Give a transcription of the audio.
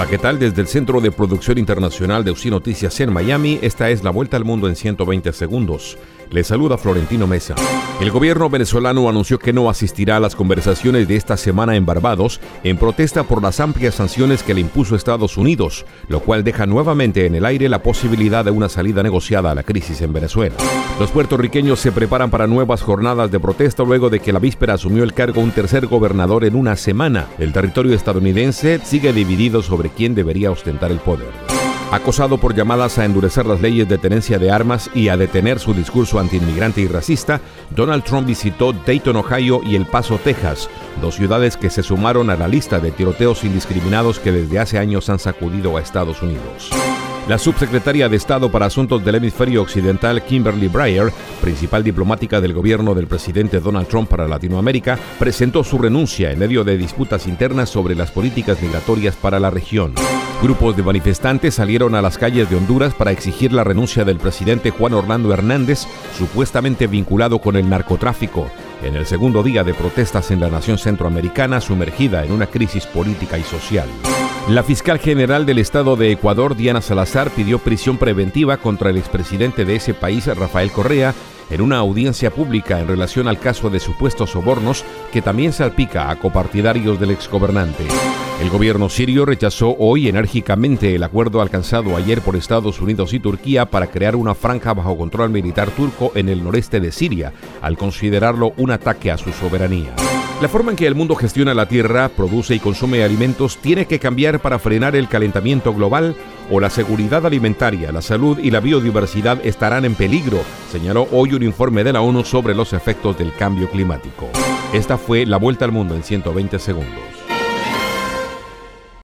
Hola, ¿qué tal? Desde el Centro de Producción Internacional de UCI Noticias en Miami, esta es la vuelta al mundo en 120 segundos. Le saluda Florentino Mesa. El gobierno venezolano anunció que no asistirá a las conversaciones de esta semana en Barbados en protesta por las amplias sanciones que le impuso Estados Unidos, lo cual deja nuevamente en el aire la posibilidad de una salida negociada a la crisis en Venezuela. Los puertorriqueños se preparan para nuevas jornadas de protesta luego de que la víspera asumió el cargo un tercer gobernador en una semana. El territorio estadounidense sigue dividido sobre quién debería ostentar el poder. Acosado por llamadas a endurecer las leyes de tenencia de armas y a detener su discurso antiinmigrante y racista, Donald Trump visitó Dayton, Ohio y El Paso, Texas, dos ciudades que se sumaron a la lista de tiroteos indiscriminados que desde hace años han sacudido a Estados Unidos. La subsecretaria de Estado para Asuntos del Hemisferio Occidental, Kimberly Breyer, principal diplomática del gobierno del presidente Donald Trump para Latinoamérica, presentó su renuncia en medio de disputas internas sobre las políticas migratorias para la región. Grupos de manifestantes salieron a las calles de Honduras para exigir la renuncia del presidente Juan Orlando Hernández, supuestamente vinculado con el narcotráfico, en el segundo día de protestas en la nación centroamericana sumergida en una crisis política y social. La fiscal general del estado de Ecuador, Diana Salazar, pidió prisión preventiva contra el expresidente de ese país, Rafael Correa, en una audiencia pública en relación al caso de supuestos sobornos que también salpica a copartidarios del exgobernante. El gobierno sirio rechazó hoy enérgicamente el acuerdo alcanzado ayer por Estados Unidos y Turquía para crear una franja bajo control militar turco en el noreste de Siria, al considerarlo un ataque a su soberanía. La forma en que el mundo gestiona la tierra, produce y consume alimentos tiene que cambiar para frenar el calentamiento global o la seguridad alimentaria, la salud y la biodiversidad estarán en peligro, señaló hoy un informe de la ONU sobre los efectos del cambio climático. Esta fue la vuelta al mundo en 120 segundos.